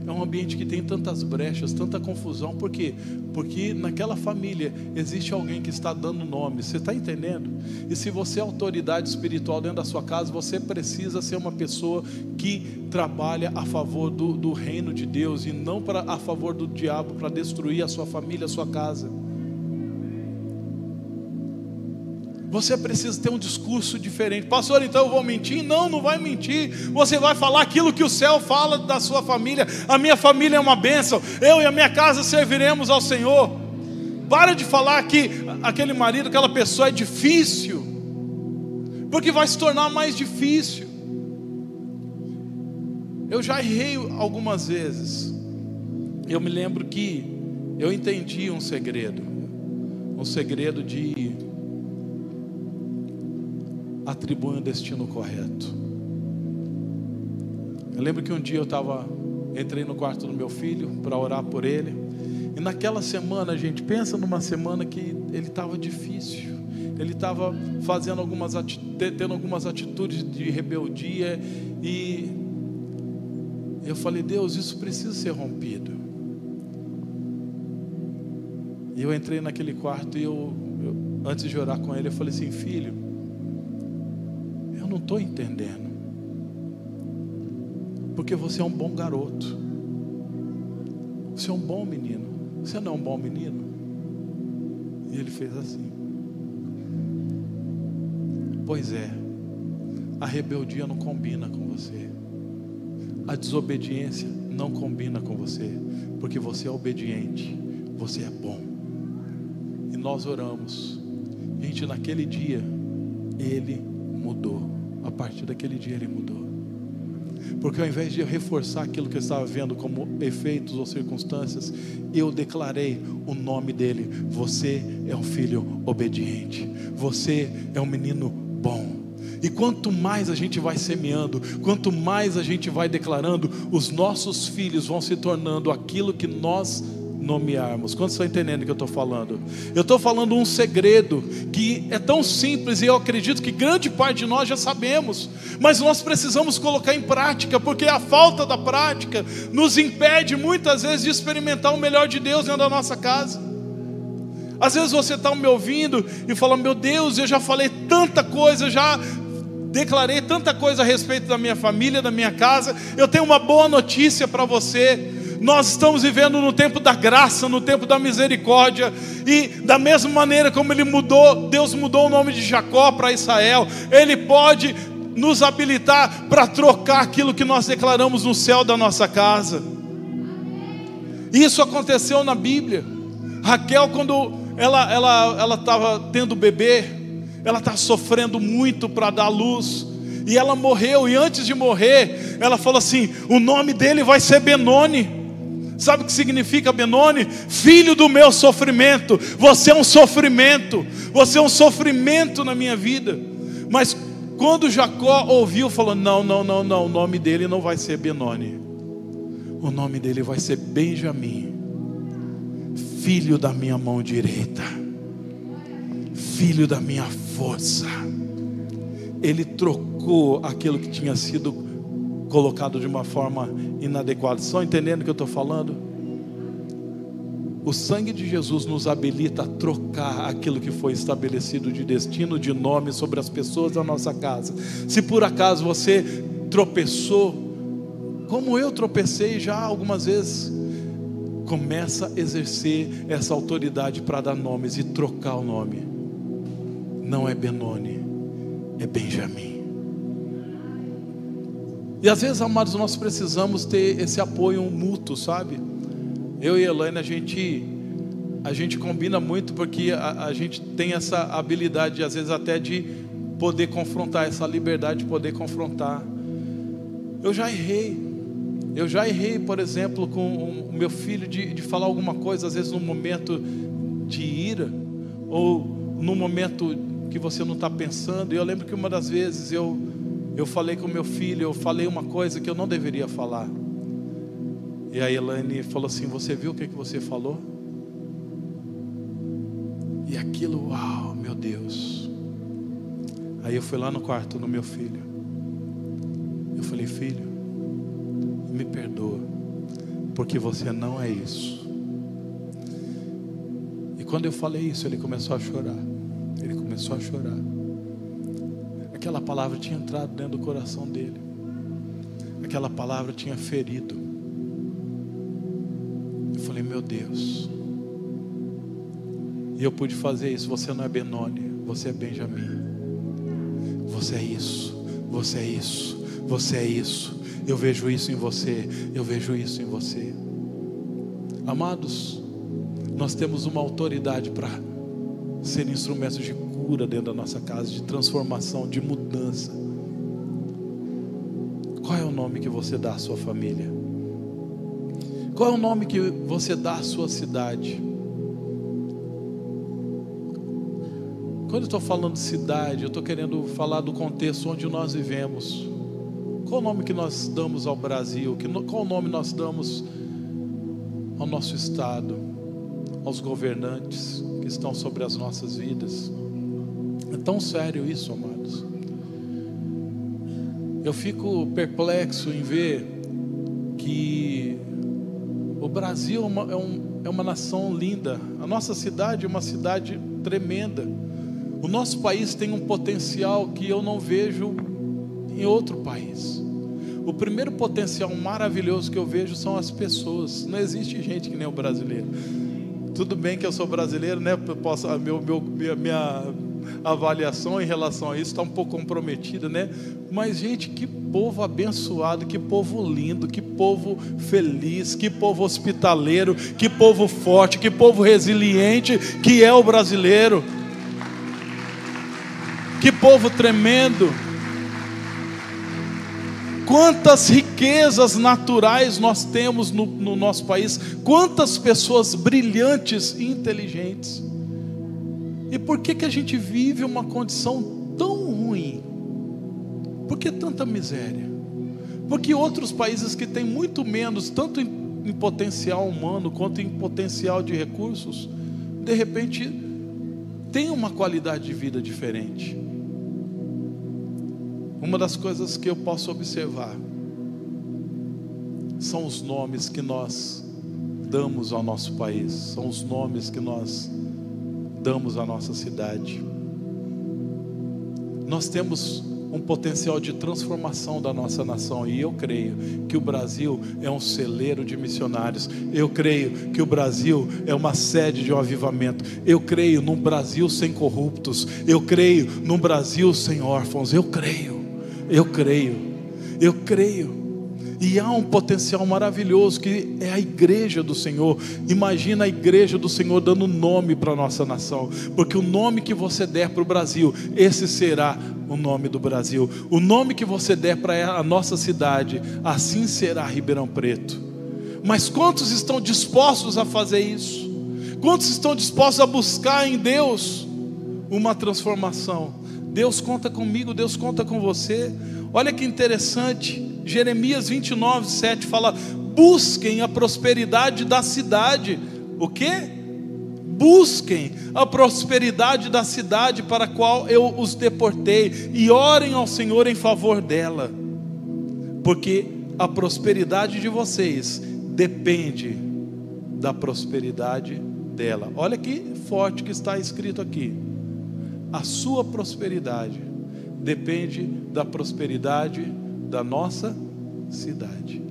É um ambiente que tem tantas brechas, tanta confusão. Por quê? Porque naquela família existe alguém que está dando nome. Você está entendendo? E se você é autoridade espiritual dentro da sua casa, você precisa ser uma pessoa que trabalha a favor do, do reino de Deus e não para, a favor do diabo para destruir a sua família, a sua casa. Você precisa ter um discurso diferente. Pastor, então eu vou mentir? Não, não vai mentir. Você vai falar aquilo que o céu fala da sua família. A minha família é uma bênção. Eu e a minha casa serviremos ao Senhor. Para de falar que aquele marido, aquela pessoa é difícil. Porque vai se tornar mais difícil. Eu já errei algumas vezes. Eu me lembro que eu entendi um segredo. Um segredo de atribui um destino correto. Eu lembro que um dia eu estava, entrei no quarto do meu filho para orar por ele, e naquela semana, gente, pensa numa semana que ele estava difícil, ele estava fazendo algumas tendo algumas atitudes de rebeldia e eu falei, Deus, isso precisa ser rompido. E eu entrei naquele quarto e eu, eu antes de orar com ele, eu falei assim, filho, eu não estou entendendo. Porque você é um bom garoto. Você é um bom menino. Você não é um bom menino? E ele fez assim. Pois é, a rebeldia não combina com você. A desobediência não combina com você. Porque você é obediente. Você é bom. E nós oramos. Gente, naquele dia, ele mudou. A partir daquele dia ele mudou. Porque ao invés de eu reforçar aquilo que eu estava vendo como efeitos ou circunstâncias, eu declarei o nome dele. Você é um filho obediente. Você é um menino bom. E quanto mais a gente vai semeando, quanto mais a gente vai declarando, os nossos filhos vão se tornando aquilo que nós nomearmos. Quantos estão entendendo o que eu estou falando? Eu estou falando um segredo que é tão simples e eu acredito que grande parte de nós já sabemos, mas nós precisamos colocar em prática, porque a falta da prática nos impede muitas vezes de experimentar o melhor de Deus dentro da nossa casa. Às vezes você está me ouvindo e fala: Meu Deus, eu já falei tanta coisa, já declarei tanta coisa a respeito da minha família, da minha casa. Eu tenho uma boa notícia para você. Nós estamos vivendo no tempo da graça, no tempo da misericórdia, e da mesma maneira como Ele mudou, Deus mudou o nome de Jacó para Israel, Ele pode nos habilitar para trocar aquilo que nós declaramos no céu da nossa casa. Isso aconteceu na Bíblia. Raquel, quando ela ela ela estava tendo bebê, ela estava sofrendo muito para dar luz. E ela morreu, e antes de morrer, ela falou assim: o nome dele vai ser Benoni. Sabe o que significa Benoni? Filho do meu sofrimento. Você é um sofrimento. Você é um sofrimento na minha vida. Mas quando Jacó ouviu, falou: Não, não, não, não. O nome dele não vai ser Benoni. O nome dele vai ser Benjamim. Filho da minha mão direita. Filho da minha força. Ele trocou aquilo que tinha sido colocado de uma forma inadequada. Estão entendendo o que eu estou falando? O sangue de Jesus nos habilita a trocar aquilo que foi estabelecido de destino, de nome sobre as pessoas da nossa casa. Se por acaso você tropeçou, como eu tropecei já algumas vezes, começa a exercer essa autoridade para dar nomes e trocar o nome. Não é Benoni, é Benjamim. E às vezes, amados, nós precisamos ter esse apoio mútuo, sabe? Eu e Elaine, a gente, a gente combina muito porque a, a gente tem essa habilidade, às vezes, até de poder confrontar, essa liberdade de poder confrontar. Eu já errei. Eu já errei, por exemplo, com o meu filho de, de falar alguma coisa, às vezes num momento de ira, ou num momento que você não está pensando. E eu lembro que uma das vezes eu eu falei com meu filho, eu falei uma coisa que eu não deveria falar. E a Elaine falou assim: Você viu o que, que você falou? E aquilo, uau, meu Deus. Aí eu fui lá no quarto do meu filho. Eu falei: Filho, me perdoa, porque você não é isso. E quando eu falei isso, ele começou a chorar. Ele começou a chorar aquela palavra tinha entrado dentro do coração dele, aquela palavra tinha ferido. Eu falei, meu Deus, e eu pude fazer isso. Você não é Benoni, você é Benjamim. Você é isso, você é isso, você é isso. Eu vejo isso em você, eu vejo isso em você. Amados, nós temos uma autoridade para ser instrumentos de cura dentro da nossa casa, de transformação, de mudança. Qual é o nome que você dá à sua família? Qual é o nome que você dá à sua cidade? Quando eu estou falando de cidade, eu estou querendo falar do contexto onde nós vivemos. Qual o nome que nós damos ao Brasil? Qual o nome nós damos ao nosso Estado, aos governantes que estão sobre as nossas vidas? Tão sério isso, amados. Eu fico perplexo em ver que o Brasil é uma, é, um, é uma nação linda, a nossa cidade é uma cidade tremenda. O nosso país tem um potencial que eu não vejo em outro país. O primeiro potencial maravilhoso que eu vejo são as pessoas. Não existe gente que nem o brasileiro. Tudo bem que eu sou brasileiro, né? Posso, meu, meu, minha, minha avaliação em relação a isso está um pouco comprometida, né? Mas, gente, que povo abençoado, que povo lindo, que povo feliz, que povo hospitaleiro, que povo forte, que povo resiliente que é o brasileiro. Que povo tremendo. Quantas riquezas naturais nós temos no, no nosso país, quantas pessoas brilhantes e inteligentes. E por que, que a gente vive uma condição tão ruim? Por que tanta miséria? Porque outros países que têm muito menos, tanto em, em potencial humano quanto em potencial de recursos, de repente têm uma qualidade de vida diferente. Uma das coisas que eu posso observar são os nomes que nós damos ao nosso país, são os nomes que nós mudamos a nossa cidade. Nós temos um potencial de transformação da nossa nação. E eu creio que o Brasil é um celeiro de missionários. Eu creio que o Brasil é uma sede de um avivamento. Eu creio num Brasil sem corruptos. Eu creio num Brasil sem órfãos. Eu creio. Eu creio. Eu creio. E há um potencial maravilhoso que é a igreja do Senhor. Imagina a igreja do Senhor dando nome para a nossa nação, porque o nome que você der para o Brasil, esse será o nome do Brasil. O nome que você der para a nossa cidade, assim será Ribeirão Preto. Mas quantos estão dispostos a fazer isso? Quantos estão dispostos a buscar em Deus uma transformação? Deus conta comigo, Deus conta com você. Olha que interessante. Jeremias 29, 7 fala: busquem a prosperidade da cidade. O que? Busquem a prosperidade da cidade para a qual eu os deportei e orem ao Senhor em favor dela, porque a prosperidade de vocês depende da prosperidade dela. Olha que forte que está escrito aqui. A sua prosperidade depende da prosperidade da nossa cidade.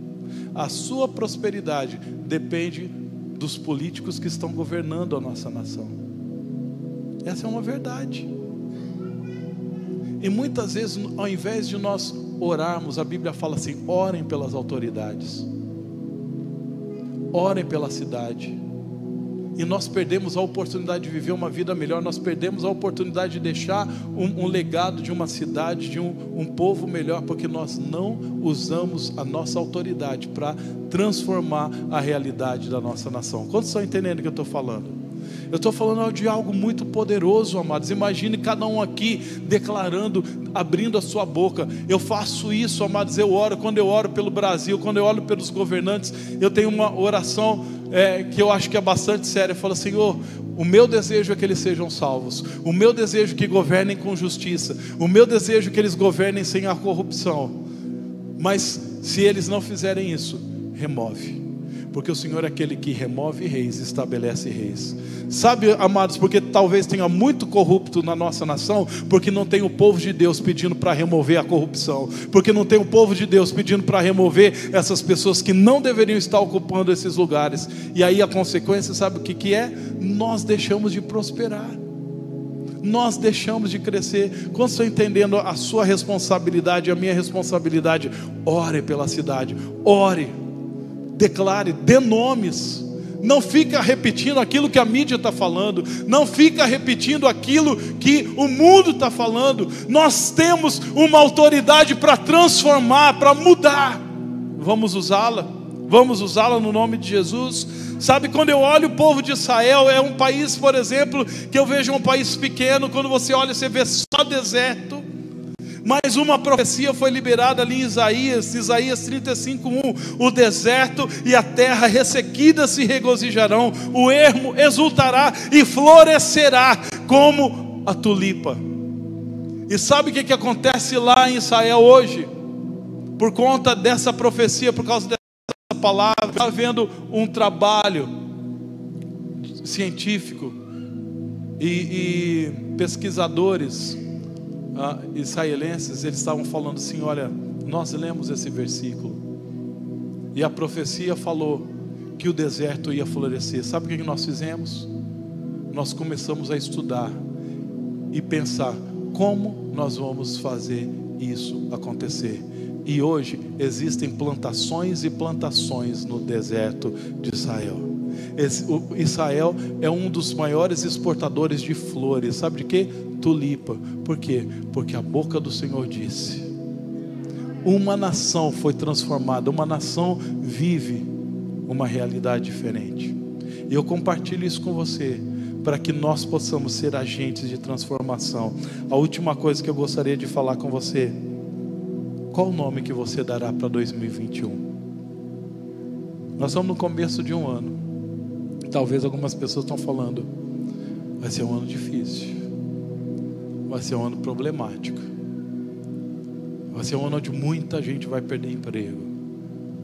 A sua prosperidade depende dos políticos que estão governando a nossa nação. Essa é uma verdade. E muitas vezes, ao invés de nós orarmos, a Bíblia fala assim: orem pelas autoridades, orem pela cidade e nós perdemos a oportunidade de viver uma vida melhor, nós perdemos a oportunidade de deixar um, um legado de uma cidade, de um, um povo melhor, porque nós não usamos a nossa autoridade para transformar a realidade da nossa nação. Quantos estão entendendo o que eu estou falando? Eu estou falando de algo muito poderoso, amados. Imagine cada um aqui declarando, abrindo a sua boca. Eu faço isso, amados. Eu oro, quando eu oro pelo Brasil, quando eu oro pelos governantes, eu tenho uma oração é, que eu acho que é bastante séria. Fala, Senhor, o meu desejo é que eles sejam salvos. O meu desejo é que governem com justiça. O meu desejo é que eles governem sem a corrupção. Mas se eles não fizerem isso, remove porque o Senhor é aquele que remove reis estabelece reis. Sabe, amados, porque talvez tenha muito corrupto na nossa nação, porque não tem o povo de Deus pedindo para remover a corrupção, porque não tem o povo de Deus pedindo para remover essas pessoas que não deveriam estar ocupando esses lugares. E aí a consequência, sabe o que, que é? Nós deixamos de prosperar nós deixamos de crescer. Quando estou entendendo a sua responsabilidade, a minha responsabilidade, ore pela cidade, ore declare, dê nomes. Não fica repetindo aquilo que a mídia está falando, não fica repetindo aquilo que o mundo está falando. Nós temos uma autoridade para transformar, para mudar. Vamos usá-la, vamos usá-la no nome de Jesus. Sabe, quando eu olho o povo de Israel, é um país, por exemplo, que eu vejo um país pequeno, quando você olha, você vê só deserto. Mais uma profecia foi liberada ali em Isaías, Isaías 35:1. O deserto e a terra ressequida se regozijarão, o ermo exultará e florescerá como a tulipa. E sabe o que, que acontece lá em Israel hoje? Por conta dessa profecia, por causa dessa palavra, está havendo um trabalho científico e, e pesquisadores ah, israelenses, eles estavam falando assim: olha, nós lemos esse versículo, e a profecia falou que o deserto ia florescer. Sabe o que nós fizemos? Nós começamos a estudar e pensar como nós vamos fazer isso acontecer. E hoje existem plantações e plantações no deserto de Israel. Israel é um dos maiores exportadores de flores. Sabe de quê? Tulipa. Por quê? Porque a boca do Senhor disse. Uma nação foi transformada, uma nação vive uma realidade diferente. E eu compartilho isso com você, para que nós possamos ser agentes de transformação. A última coisa que eu gostaria de falar com você: qual o nome que você dará para 2021? Nós estamos no começo de um ano. Talvez algumas pessoas estão falando, vai ser um ano difícil, vai ser um ano problemático, vai ser um ano onde muita gente vai perder emprego.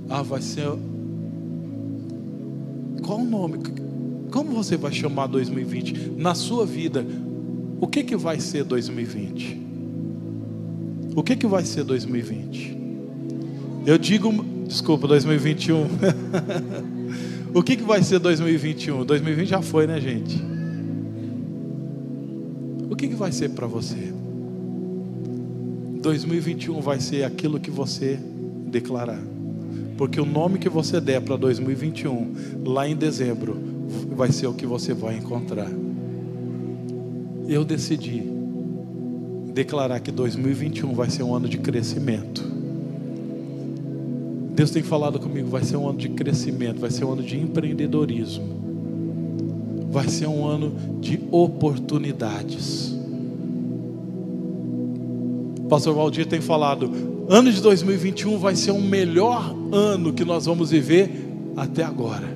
Ah, vai ser. Qual o nome? Como você vai chamar 2020 na sua vida? O que que vai ser 2020? O que que vai ser 2020? Eu digo, desculpa, 2021. <laughs> o que que vai ser 2021? 2020 já foi, né, gente? O que que vai ser para você? 2021 vai ser aquilo que você declarar. Porque o nome que você der para 2021, lá em dezembro, vai ser o que você vai encontrar. Eu decidi declarar que 2021 vai ser um ano de crescimento. Deus tem falado comigo, vai ser um ano de crescimento, vai ser um ano de empreendedorismo. Vai ser um ano de oportunidades. O pastor Valdir tem falado, ano de 2021 vai ser o melhor ano que nós vamos viver até agora.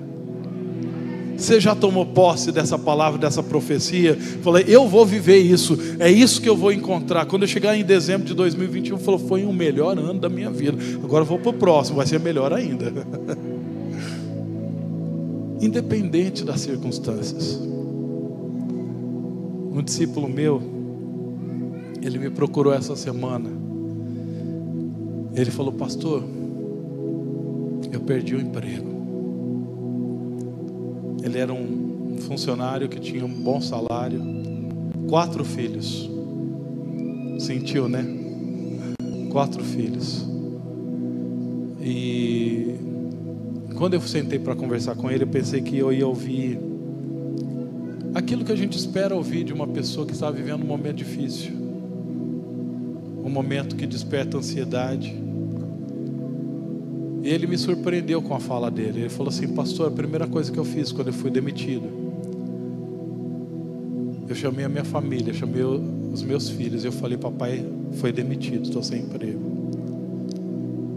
Você já tomou posse dessa palavra, dessa profecia? Falei, eu vou viver isso, é isso que eu vou encontrar. Quando eu chegar em dezembro de 2021, falou, foi o melhor ano da minha vida. Agora vou para o próximo, vai ser melhor ainda. <laughs> Independente das circunstâncias. Um discípulo meu, ele me procurou essa semana. Ele falou, pastor, eu perdi o emprego. Ele era um funcionário que tinha um bom salário, quatro filhos. Sentiu, né? Quatro filhos. E quando eu sentei para conversar com ele, eu pensei que eu ia ouvir aquilo que a gente espera ouvir de uma pessoa que está vivendo um momento difícil, um momento que desperta ansiedade e ele me surpreendeu com a fala dele. Ele falou assim: Pastor, a primeira coisa que eu fiz quando eu fui demitido, eu chamei a minha família, chamei os meus filhos. Eu falei: Papai foi demitido, estou sem emprego.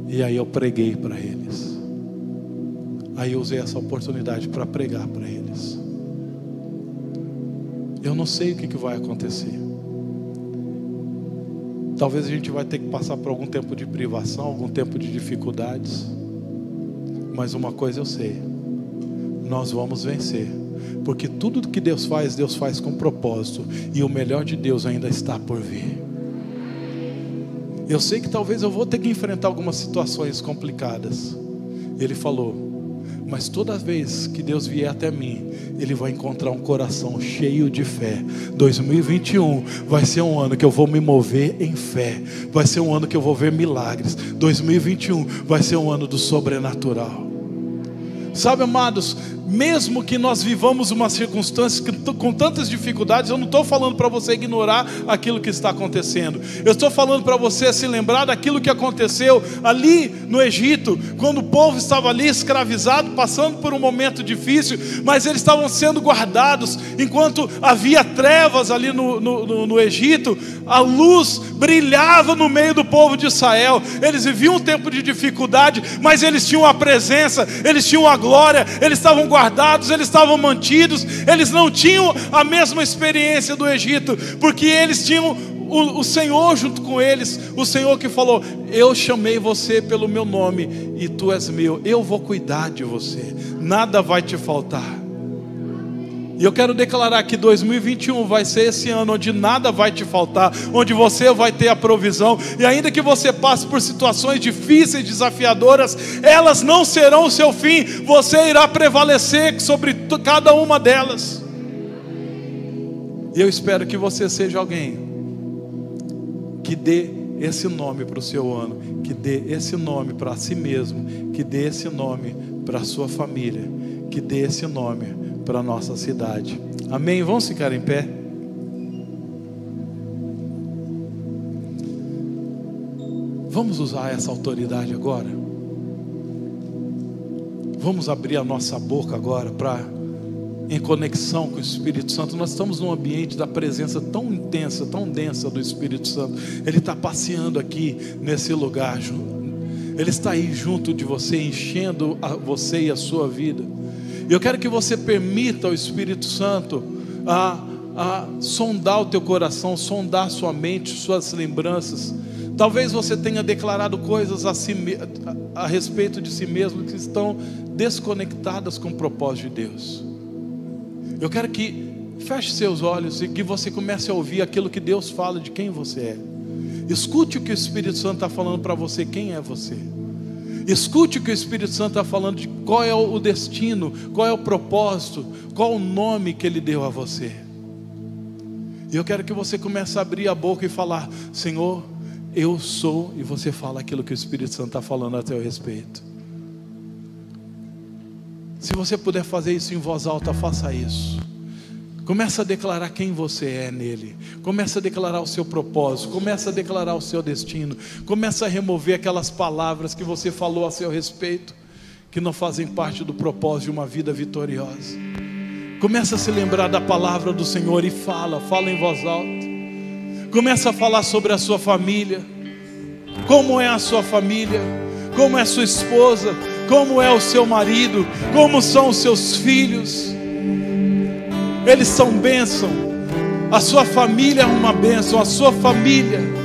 E aí eu preguei para eles. Aí eu usei essa oportunidade para pregar para eles. Eu não sei o que, que vai acontecer. Talvez a gente vai ter que passar por algum tempo de privação, algum tempo de dificuldades. Mas uma coisa eu sei: nós vamos vencer. Porque tudo que Deus faz, Deus faz com propósito. E o melhor de Deus ainda está por vir. Eu sei que talvez eu vou ter que enfrentar algumas situações complicadas. Ele falou: mas toda vez que Deus vier até mim, Ele vai encontrar um coração cheio de fé. 2021 vai ser um ano que eu vou me mover em fé. Vai ser um ano que eu vou ver milagres. 2021 vai ser um ano do sobrenatural. Sabe, amados, mesmo que nós vivamos uma circunstância com tantas dificuldades, eu não estou falando para você ignorar aquilo que está acontecendo. Eu estou falando para você se lembrar daquilo que aconteceu ali no Egito, quando o povo estava ali escravizado, passando por um momento difícil, mas eles estavam sendo guardados, enquanto havia trevas ali no, no, no, no Egito, a luz brilhava no meio do povo de Israel. Eles viviam um tempo de dificuldade, mas eles tinham a presença, eles tinham a glória, eles estavam guardados guardados, eles estavam mantidos, eles não tinham a mesma experiência do Egito, porque eles tinham o, o, Senhor junto com eles, o Senhor que falou: Eu chamei você pelo meu nome e tu és meu, eu vou cuidar de você, nada vai te faltar. E eu quero declarar que 2021 vai ser esse ano onde nada vai te faltar, onde você vai ter a provisão, e ainda que você passe por situações difíceis, desafiadoras, elas não serão o seu fim, você irá prevalecer sobre cada uma delas. E eu espero que você seja alguém que dê esse nome para o seu ano, que dê esse nome para si mesmo, que dê esse nome para a sua família, que dê esse nome para a nossa cidade. Amém? Vamos ficar em pé. Vamos usar essa autoridade agora. Vamos abrir a nossa boca agora para, em conexão com o Espírito Santo. Nós estamos num ambiente da presença tão intensa, tão densa do Espírito Santo. Ele está passeando aqui nesse lugar. Ele está aí junto de você, enchendo você e a sua vida. Eu quero que você permita ao Espírito Santo a, a sondar o teu coração, sondar sua mente, suas lembranças. Talvez você tenha declarado coisas a, si, a, a respeito de si mesmo que estão desconectadas com o propósito de Deus. Eu quero que feche seus olhos e que você comece a ouvir aquilo que Deus fala de quem você é. Escute o que o Espírito Santo está falando para você, quem é você. Escute o que o Espírito Santo está falando de qual é o destino, qual é o propósito, qual o nome que Ele deu a você. E eu quero que você comece a abrir a boca e falar: Senhor, eu sou, e você fala aquilo que o Espírito Santo está falando a teu respeito. Se você puder fazer isso em voz alta, faça isso. Começa a declarar quem você é nele. Começa a declarar o seu propósito. Começa a declarar o seu destino. Começa a remover aquelas palavras que você falou a seu respeito, que não fazem parte do propósito de uma vida vitoriosa. Começa a se lembrar da palavra do Senhor e fala, fala em voz alta. Começa a falar sobre a sua família. Como é a sua família? Como é a sua esposa? como é o seu marido, como são os seus filhos. Eles são bênção. A sua família é uma bênção, a sua família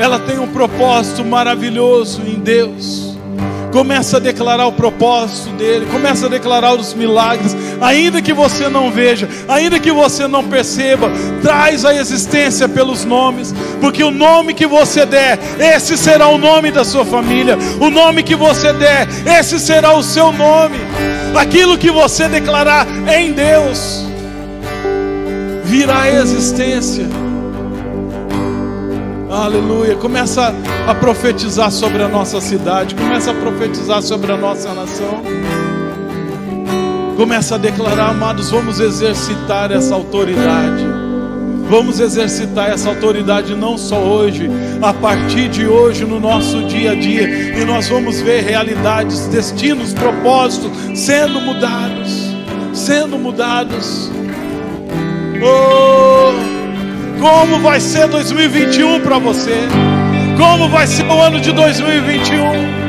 ela tem um propósito maravilhoso em Deus. Começa a declarar o propósito dele, começa a declarar os milagres, ainda que você não veja, ainda que você não perceba, traz a existência pelos nomes, porque o nome que você der, esse será o nome da sua família, o nome que você der, esse será o seu nome, aquilo que você declarar em Deus, virá a existência. Aleluia. Começa a profetizar sobre a nossa cidade. Começa a profetizar sobre a nossa nação. Começa a declarar, amados, vamos exercitar essa autoridade. Vamos exercitar essa autoridade não só hoje, a partir de hoje, no nosso dia a dia. E nós vamos ver realidades, destinos, propósitos sendo mudados. Sendo mudados. Oh! Como vai ser 2021 para você? Como vai ser o ano de 2021?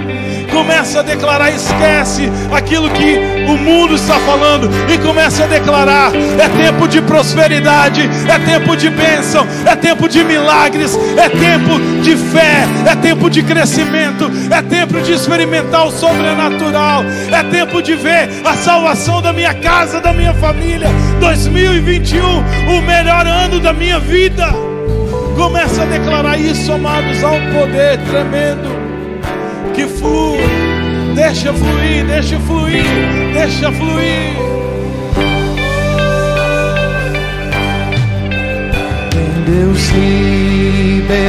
Começa a declarar, esquece aquilo que o mundo está falando e começa a declarar: é tempo de prosperidade, é tempo de bênção, é tempo de milagres, é tempo de fé, é tempo de crescimento, é tempo de experimentar o sobrenatural, é tempo de ver a salvação da minha casa, da minha família. 2021, o melhor ano da minha vida. Começa a declarar isso, amados, há um poder tremendo que flua. Deixa fluir, deixa fluir, deixa fluir. Em Deus liberta,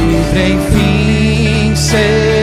livre enfim será.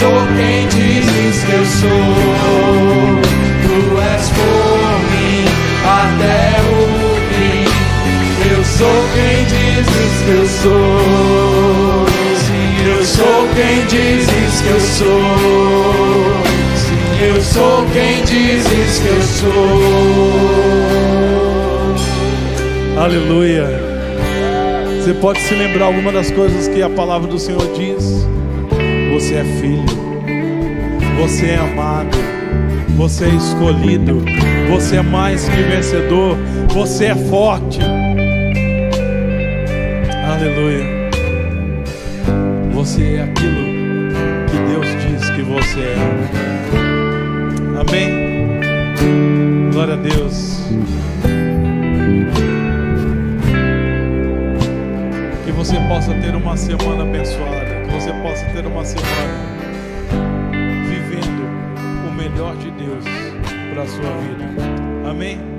Sou quem dizes que eu sou. Tu és por mim até o fim. Eu sou quem dizes que eu sou. Sim, eu sou quem dizes que eu sou. Sim, eu sou quem dizes que eu sou. Aleluia. Você pode se lembrar alguma das coisas que a palavra do Senhor diz? Você é filho, você é amado, Você é escolhido. Você é mais que vencedor. Você é forte. Aleluia. Você é aquilo que Deus diz que você é. Amém. Glória a Deus. Que você possa ter uma semana abençoada. Ter uma semana vivendo o melhor de Deus para a sua vida. Amém?